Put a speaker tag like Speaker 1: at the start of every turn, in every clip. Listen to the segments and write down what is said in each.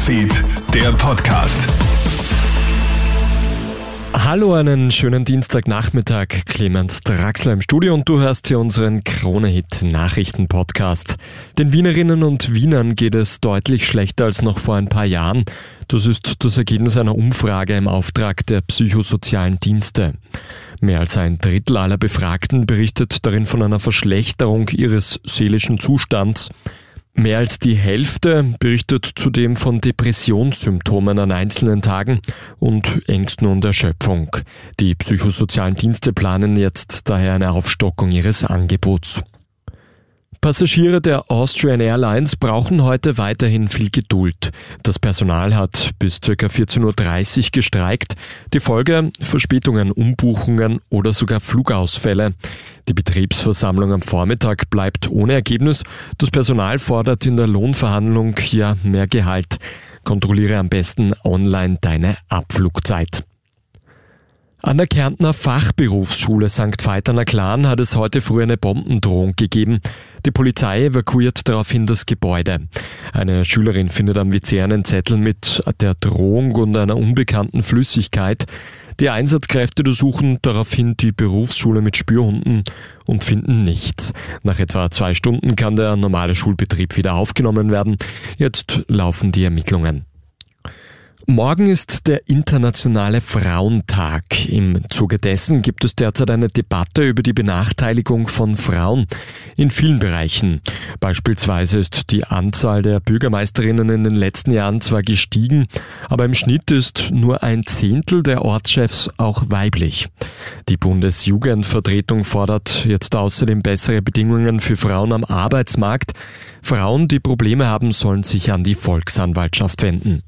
Speaker 1: Newsfeed, der Podcast.
Speaker 2: Hallo, einen schönen Dienstagnachmittag. Clemens Draxler im Studio und du hörst hier unseren Krone-Hit Nachrichten-Podcast. Den Wienerinnen und Wienern geht es deutlich schlechter als noch vor ein paar Jahren. Das ist das Ergebnis einer Umfrage im Auftrag der psychosozialen Dienste. Mehr als ein Drittel aller Befragten berichtet darin von einer Verschlechterung ihres seelischen Zustands. Mehr als die Hälfte berichtet zudem von Depressionssymptomen an einzelnen Tagen und Ängsten und Erschöpfung. Die psychosozialen Dienste planen jetzt daher eine Aufstockung ihres Angebots. Passagiere der Austrian Airlines brauchen heute weiterhin viel Geduld. Das Personal hat bis ca. 14.30 Uhr gestreikt. Die Folge Verspätungen, Umbuchungen oder sogar Flugausfälle. Die Betriebsversammlung am Vormittag bleibt ohne Ergebnis. Das Personal fordert in der Lohnverhandlung ja mehr Gehalt. Kontrolliere am besten online deine Abflugzeit. An der Kärntner Fachberufsschule St. Veit an der Klan hat es heute früh eine Bombendrohung gegeben. Die Polizei evakuiert daraufhin das Gebäude. Eine Schülerin findet am WC einen Zettel mit der Drohung und einer unbekannten Flüssigkeit. Die Einsatzkräfte durchsuchen daraufhin die Berufsschule mit Spürhunden und finden nichts. Nach etwa zwei Stunden kann der normale Schulbetrieb wieder aufgenommen werden. Jetzt laufen die Ermittlungen. Morgen ist der Internationale Frauentag. Im Zuge dessen gibt es derzeit eine Debatte über die Benachteiligung von Frauen in vielen Bereichen. Beispielsweise ist die Anzahl der Bürgermeisterinnen in den letzten Jahren zwar gestiegen, aber im Schnitt ist nur ein Zehntel der Ortschefs auch weiblich. Die Bundesjugendvertretung fordert jetzt außerdem bessere Bedingungen für Frauen am Arbeitsmarkt. Frauen, die Probleme haben, sollen sich an die Volksanwaltschaft wenden.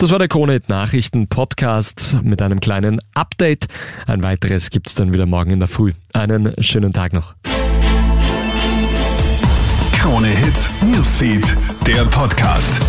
Speaker 2: Das war der Krone Nachrichten Podcast mit einem kleinen Update. Ein weiteres gibt's dann wieder morgen in der Früh. Einen schönen Tag noch.
Speaker 1: Krone Hit Newsfeed, der Podcast.